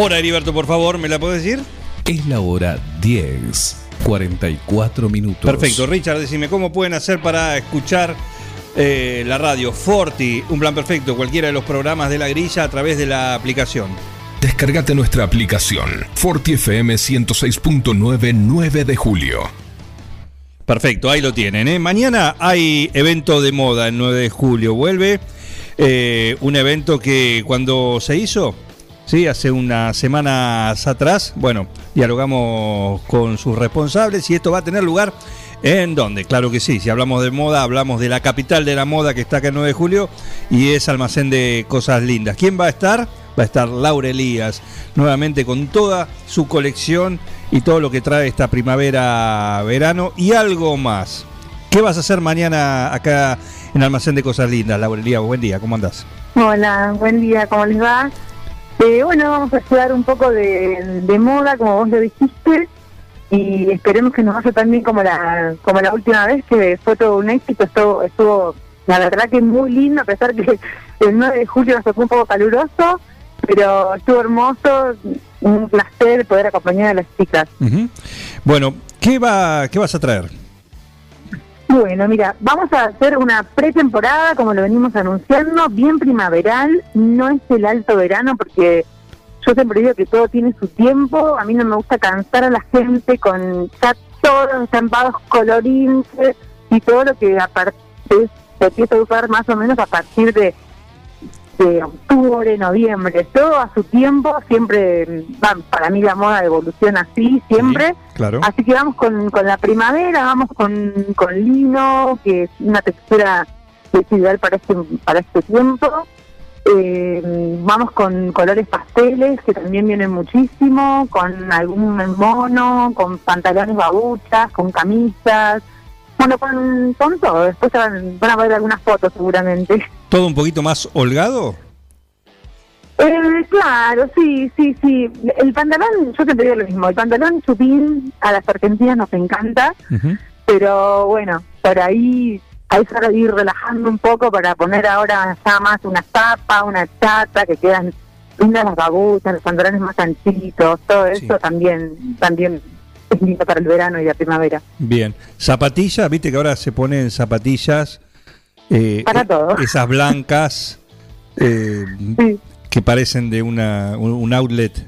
Hora, Heriberto, por favor, ¿me la puedes decir? Es la hora 10, 44 minutos. Perfecto, Richard, decime, ¿cómo pueden hacer para escuchar eh, la radio Forti, un plan perfecto, cualquiera de los programas de la grilla a través de la aplicación? Descargate nuestra aplicación Forti FM 106.9 9 de julio. Perfecto, ahí lo tienen. ¿eh? Mañana hay evento de moda el 9 de julio. Vuelve eh, un evento que cuando se hizo, sí, hace unas semanas atrás, bueno, dialogamos con sus responsables y esto va a tener lugar en dónde. Claro que sí, si hablamos de moda, hablamos de la capital de la moda que está acá el 9 de julio y es almacén de cosas lindas. ¿Quién va a estar? Va a estar Laura Elías, nuevamente con toda su colección y todo lo que trae esta primavera-verano y algo más. ¿Qué vas a hacer mañana acá en Almacén de Cosas Lindas, Laura Elías? Buen día, ¿cómo andás? Hola, buen día, ¿cómo les va? Eh, bueno, vamos a estudiar un poco de, moda, como vos lo dijiste, y esperemos que nos vaya tan bien como la, como la última vez, que fue todo un éxito, estuvo, estuvo la verdad que muy lindo, a pesar que el 9 de julio nos tocó un poco caluroso, pero estuvo hermoso, un placer poder acompañar a las chicas. Bueno, ¿qué, va, ¿qué vas a traer? Bueno, mira, vamos a hacer una pretemporada, como lo venimos anunciando, bien primaveral, no es el alto verano, porque yo siempre digo que todo tiene su tiempo, a mí no me gusta cansar a la gente con ya todos estampados colorines y todo lo que aparte se empieza a usar más o menos a partir de, de octubre, noviembre, todo a su tiempo, siempre, va, para mí la moda evoluciona así, siempre. Claro. Así que vamos con, con la primavera, vamos con, con lino, que es una textura que es ideal para este, para este tiempo. Eh, vamos con colores pasteles, que también vienen muchísimo, con algún mono, con pantalones babuchas, con camisas. Bueno, con, con todo. Después van, van a ver algunas fotos seguramente. ¿Todo un poquito más holgado? Eh, claro, sí, sí, sí. El pantalón, yo te digo lo mismo, el pantalón chupín a las argentinas nos encanta, pero bueno, por ahí hay que ir relajando un poco para poner ahora ya más una tapa, una chata, que quedan lindas las babuchas, los pantalones más anchitos, todo eso también, también es lindo para el verano y la primavera. Bien. Zapatillas, viste que ahora se ponen zapatillas. Eh, Para eh, todo. Esas blancas eh, que parecen de una, un, outlet.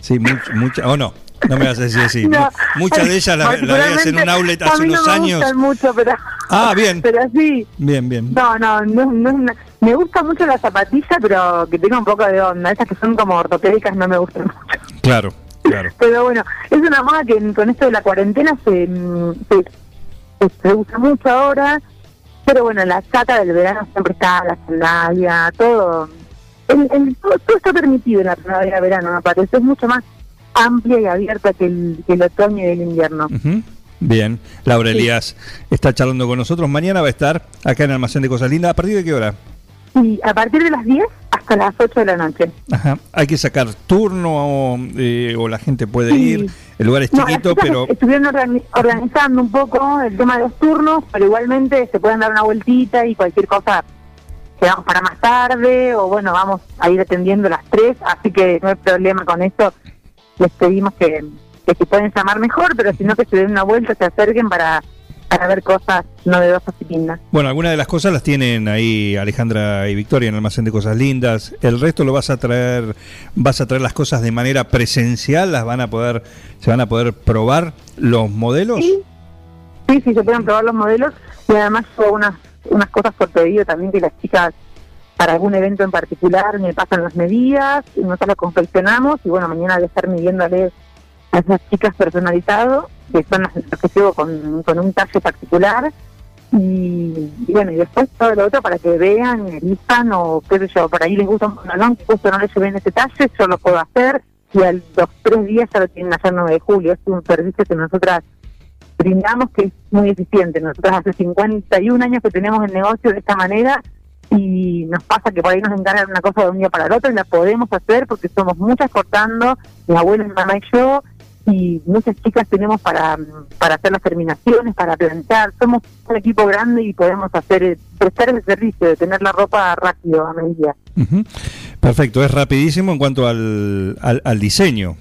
Sí, much- mucha, o no, no me vas a decir así. No. Muchas de ellas las la veías en un outlet A hace mí no unos me años. gustan mucho, pero, Ah, bien. pero sí, Bien, bien. No, no, no, no me gusta mucho la zapatilla, pero que tenga un poco de onda. Esas que son como ortopédicas no me gustan mucho. Claro, claro. Pero bueno, es una moda que con esto de la cuarentena se, mm, se, se- se usa mucho ahora. Pero bueno, la chata del verano siempre está, la sandalia, todo. El, el- todo, todo está permitido en la primavera-verano, me parece. Es mucho más amplia y abierta que el, que el otoño y el invierno. Bien, Laura Elías está charlando con nosotros. Mañana va a estar acá en Almacén de Cosas Lindas. ¿A partir de qué hora? Y a partir de las 10 hasta las 8 de la noche. Ajá. Hay que sacar turno o, eh, o la gente puede Sí. ir. El lugar es No, chiquito, pero Estuvieron organi- organizando un poco el tema de los turnos, pero igualmente se pueden dar una vueltita y cualquier cosa quedamos para más tarde, o bueno, vamos a ir atendiendo las tres, así que no hay problema con esto. Les pedimos que, que si pueden llamar mejor, pero si no, que se den una vuelta, se acerquen para, para ver cosas novedosas y lindas. bueno, algunas de las cosas las tienen ahí Alejandra y Victoria en el Almacén de Cosas Lindas. El resto lo vas a traer, vas a traer las cosas de manera presencial, las van a poder, se van a poder probar los modelos. Sí, sí, sí, se pueden probar los modelos y además yo unas, unas cosas por pedido también que las chicas para algún evento en particular me pasan las medidas y nosotros las confeccionamos y bueno, mañana voy a estar midiéndoles a esas chicas personalizado, que son las que llevo con, con un talle particular y, bueno, y después todo lo otro para que vean, elijan o qué sé yo, por ahí les gusta un pantalón que justo no les lleven ese talle, yo lo puedo hacer, y a los tres días ya lo tienen en 9 de julio. Es un servicio que nosotras brindamos que es muy eficiente. Nosotras hace 51 años que tenemos el negocio de esta manera y nos pasa que por ahí nos encargan una cosa de un día para el otro y la podemos hacer porque somos muchas cortando, mi abuela, mi mamá y yo, y muchas chicas tenemos para, para hacer las terminaciones, para planchar. Somos un equipo grande y podemos hacer eh, prestar el servicio de tener la ropa rápido a medida. Ujú. Perfecto, es rapidísimo en cuanto al, al, al diseño.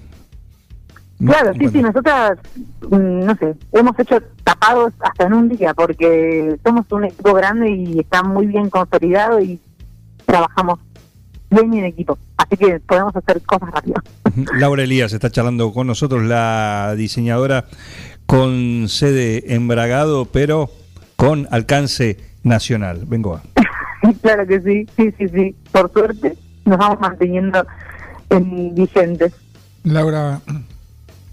Claro, sí, Bueno. sí, nosotras, mm, no sé, hemos hecho tapados hasta en un día porque somos un equipo grande y está muy bien consolidado y trabajamos bien en equipo. Así que podemos hacer cosas rápido. Laura Elías está charlando con nosotros, la diseñadora con sede en Bragado, pero con alcance nacional. Vengo a. claro que sí, sí, sí, sí. Por suerte nos vamos manteniendo en vigentes. Laura,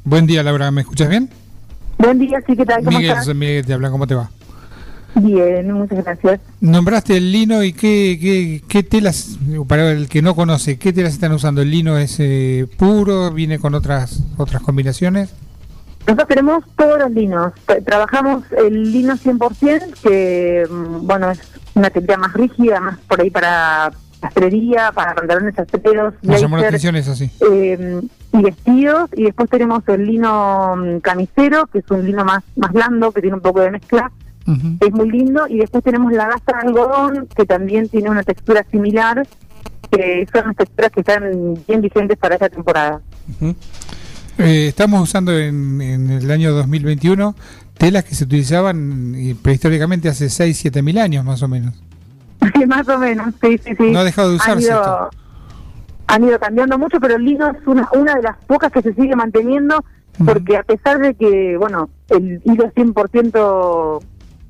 buen día Laura, ¿me escuchas bien? Buen día, sí, ¿qué tal? ¿Cómo Miguel, estás? Miguel te habla, ¿cómo te va? Bien, muchas gracias. Nombraste el lino y qué, qué, qué telas, para el que no conoce, ¿qué telas están usando? ¿El lino es eh, puro? ¿Viene con otras otras combinaciones? Nosotros tenemos todos los linos. Tra- Trabajamos el lino 100%, que, mm, bueno, es una tela más rígida, más por ahí para pastelería, para pantalones astreros, Me llamó la atención eso, sí. eh, y vestidos. Y después tenemos el lino mm, camisero, que es un lino más, más blando, que tiene un poco de mezcla, Es muy lindo. Y después tenemos la gasa de algodón, que también tiene una textura similar, que son las texturas que están bien vigentes para esta temporada. Eh, estamos usando en, en el año 2021 telas que se utilizaban eh, prehistóricamente hace 6, 7 mil años más o menos. más o menos, sí, sí, sí. No ha dejado de usarse ido- esto. Han ido cambiando mucho, pero el lino es una, una de las pocas que se sigue manteniendo, porque a pesar de que, bueno, el hilo es 100%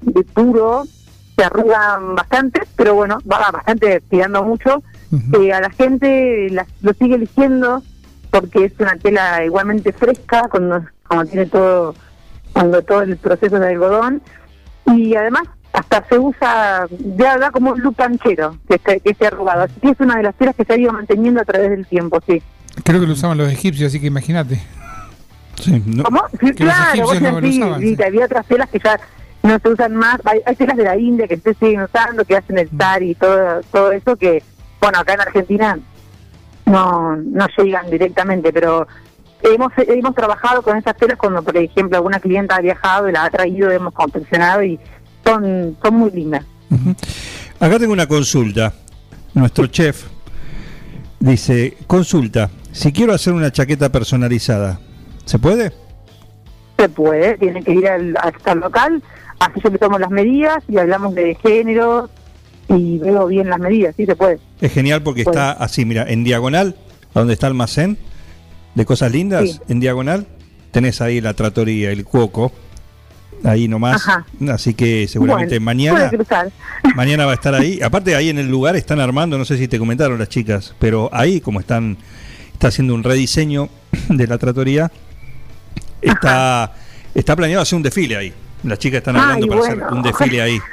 de puro, se arrugan bastante, pero bueno, va bastante tirando mucho. Eh, a la gente la- lo sigue eligiendo porque es una tela igualmente fresca, cuando, cuando tiene todo, cuando todo el proceso de algodón. Y además, hasta se usa, ya da como un look canchero, que, esté- que esté arrugado. Así que es una de las telas que se ha ido manteniendo a través del tiempo, sí. Creo que lo usaban los egipcios, así que imagínate. Sí, no- ¿Cómo? Sí, Que claro, vos no lo decís, usaban, sí, sí. que había otras telas que ya no se usan más. Hay, hay telas de la India que se siguen usando, que hacen el Mm. sari y todo, todo eso, que, bueno, acá en Argentina no, no llegan directamente, pero hemos hemos trabajado con esas telas cuando, por ejemplo, alguna clienta ha viajado y la ha traído, hemos confeccionado y son, son muy lindas. Acá tengo una consulta. Nuestro chef dice, consulta, si quiero hacer una chaqueta personalizada, ¿se puede? Se puede, tiene que ir al, el local, así yo le tomo las medidas y hablamos de género y veo bien las medidas, sí se puede. Es genial porque Puede. está así, mira, en diagonal, a donde está el almacén de cosas lindas, Sí. en diagonal, tenés ahí la tratoría, el cuoco, ahí nomás. Ajá. Así que seguramente Bueno, mañana mañana va a estar ahí. Aparte ahí en el lugar están armando, no sé si te comentaron las chicas, pero ahí como están está haciendo un rediseño de la tratoría, está está planeado hacer un desfile ahí. Las chicas están Ay, hablando para bueno. hacer un desfile ahí.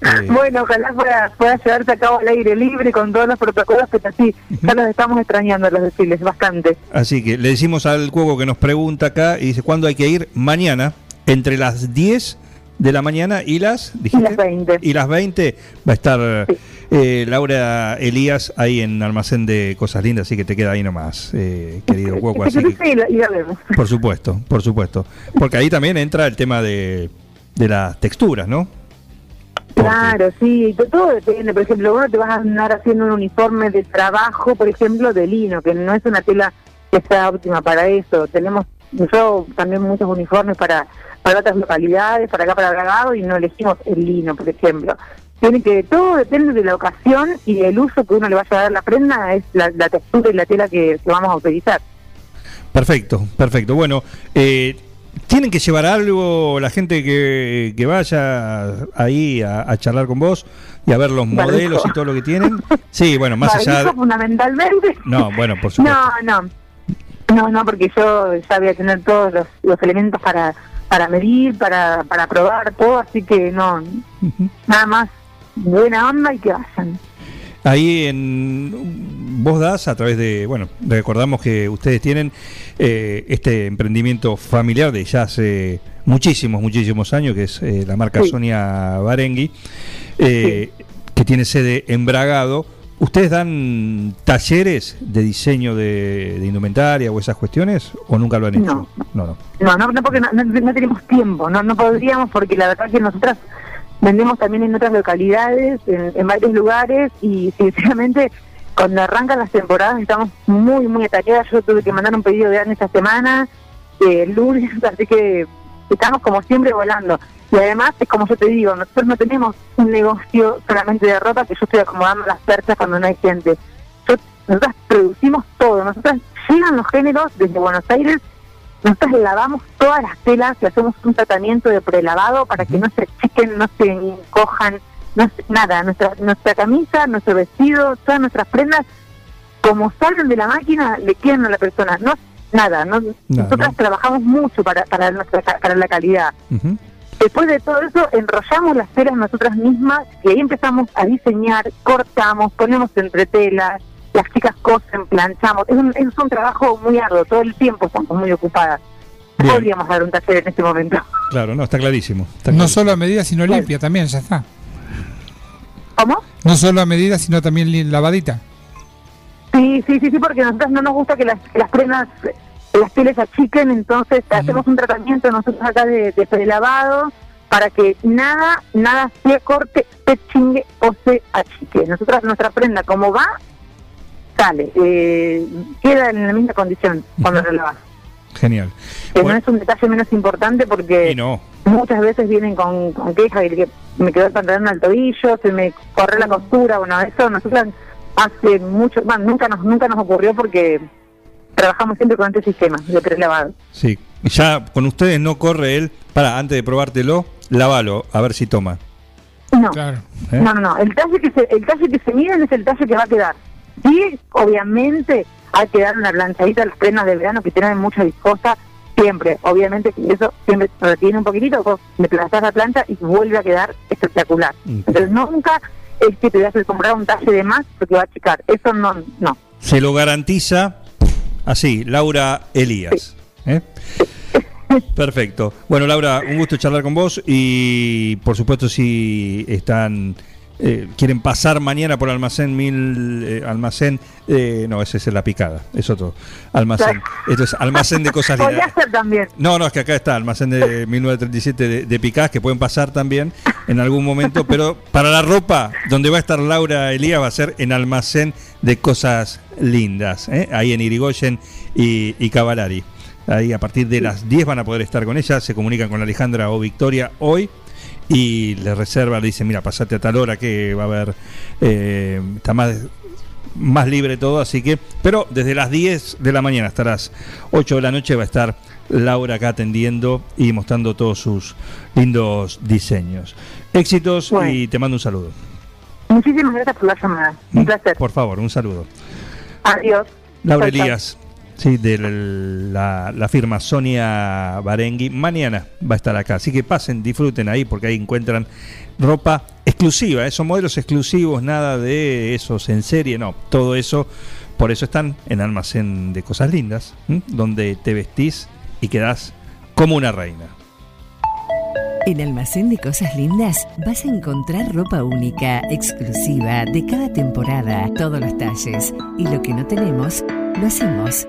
Eh, Bueno, ojalá pueda, pueda llevarse a cabo al aire libre con todos los protocolos, pero sí, ya los estamos extrañando los desfiles, bastante. Así que le decimos al cuoco que nos pregunta acá y dice cuándo hay que ir mañana entre las 10 de la mañana y las dijiste? las 20. y las 20 va a estar Sí. eh, Laura Elías ahí en almacén de cosas lindas así que te queda ahí nomás eh, querido cuoco así que- por supuesto por supuesto porque ahí también entra el tema de, de las texturas ¿no? Porque- Claro, sí, to- todo depende. Por ejemplo, uno te vas a andar haciendo un uniforme de trabajo, por ejemplo, de lino, que no es una tela que sea óptima para eso. Tenemos yo también muchos uniformes para para otras localidades, para acá para Bragado, y no elegimos el lino, por ejemplo. Tiene que todo depende de la ocasión y del uso que uno le vaya a dar la prenda, es la, la textura y la tela que, que vamos a utilizar. Perfecto, perfecto. Bueno, eh, tienen que llevar algo la gente que, que vaya ahí a, a charlar con vos y a ver los modelos y todo lo que tienen. Sí, bueno, más allá de... fundamentalmente. No, bueno, por supuesto. No, no. No, no, porque yo ya voy a tener todos los, los elementos para para medir, para, para probar todo, así que no, nada más buena onda y que vayan. Ahí en vos das a través de, bueno, recordamos que ustedes tienen eh, este emprendimiento familiar de ya hace muchísimos, muchísimos años, que es eh, la marca Sí. Sonia Barengui, eh, que tiene sede en Bragado. ¿Ustedes dan talleres de diseño de, de indumentaria o esas cuestiones o nunca lo han hecho? No. no. no. No, no, no porque no, tenemos tiempo, no, no podríamos porque la verdad que nosotras vendemos también en otras localidades, en, en varios lugares y sinceramente cuando arrancan las temporadas estamos muy, muy ataqueadas. Yo tuve que mandar un pedido de esta semana, eh, el lunes, así que estamos como siempre volando. Y además, es como yo te digo, nosotros no tenemos un negocio solamente de ropa que yo estoy acomodando las perchas cuando no hay gente. Yo, nosotros producimos todo, nosotros llegan los géneros desde Buenos Aires nosotros lavamos todas las telas y hacemos un tratamiento de prelavado para que no se achiquen, no se encojan, no se- nada. Nuestra, nuestra camisa, nuestro vestido, todas nuestras prendas, como salen de la máquina, le quedan a la persona. No, nada. No, nosotras no. trabajamos mucho para, para, nuestra, para la calidad. Después de todo eso, enrollamos las telas nosotras mismas y ahí empezamos a diseñar, cortamos, ponemos entre telas, las chicas cosen, planchamos. Es un, es un trabajo muy arduo, todo el tiempo estamos muy ocupadas. Bien. Podríamos dar un taller en este momento. Claro, no, está clarísimo. está No solo a medida, sino limpia también, ya está. ¿Cómo? No solo a medida, sino también lavadita. Sí, sí, sí, sí, porque a nosotros no nos gusta que las, que las prendas, las pieles achiquen, entonces hacemos un tratamiento nosotros acá de, de prelavado para que nada, nada se corte, se chingue o se achique. Nosotras, nuestra prenda como va, sale, eh, queda en la misma condición cuando lo lavas. Genial. Que Bueno, no es un detalle menos importante porque y no. muchas veces vienen con, con quejas de que me quedó el pantalón al tobillo, se me corre la costura, bueno, eso nosotros hace mucho, bueno, nunca nos nunca nos ocurrió porque trabajamos siempre con este sistema de prelavado. Sí, ya con ustedes no corre él. Para, antes de probártelo, lávalo, a ver si toma. No, Claro. ¿eh? no, no, no, el talle que se, el talle que se miden es el talle que va a quedar. Sí, obviamente hay que dar una planchadita a las prendas de verano que tienen mucha viscosa, siempre, obviamente que eso siempre retiene un poquitito, vos le plantás la plancha y vuelve a quedar espectacular. Mm. Entonces nunca es que te vas a comprar un talle de más porque va a achicar, eso no, no. Se lo garantiza así, Laura Elías. ¿eh? Perfecto. Bueno, Laura, un gusto charlar con vos y por supuesto si están eh, quieren pasar mañana por almacén mil eh, almacén eh, no ese es la picada es otro almacén esto es almacén de cosas lindas. No, no, es que acá está, almacén de 1937 de, de Picás, que pueden pasar también en algún momento, pero para la ropa, donde va a estar Laura Elías, va a ser en almacén de cosas lindas, ¿eh? ahí en Irigoyen y, y Cavalari. Ahí a partir de las 10 van a poder estar con ella, se comunican con Alejandra o Victoria hoy y le reserva, le dicen, mira, pasate a tal hora que va a haber, eh, está más más libre todo, así que, pero desde las 10 de la mañana hasta las 8 de la noche va a estar Laura acá atendiendo y mostrando todos sus lindos diseños. Éxitos Bueno. y te mando un saludo. Muchísimas gracias por la llamada. Un placer. Por favor, un saludo. Adiós. Laura. Elías, sí, de la, la firma Sonia Barengui, mañana va a estar acá. Así que pasen, disfruten ahí porque ahí encuentran ropa exclusiva, ¿eh? modelos exclusivos, nada de esos en serie, no, todo eso, por eso están en almacén de cosas lindas, donde te vestís y quedás como una reina. En Almacén de Cosas Lindas vas a encontrar ropa única, exclusiva, de cada temporada, todos los talles. Y lo que no tenemos, lo hacemos.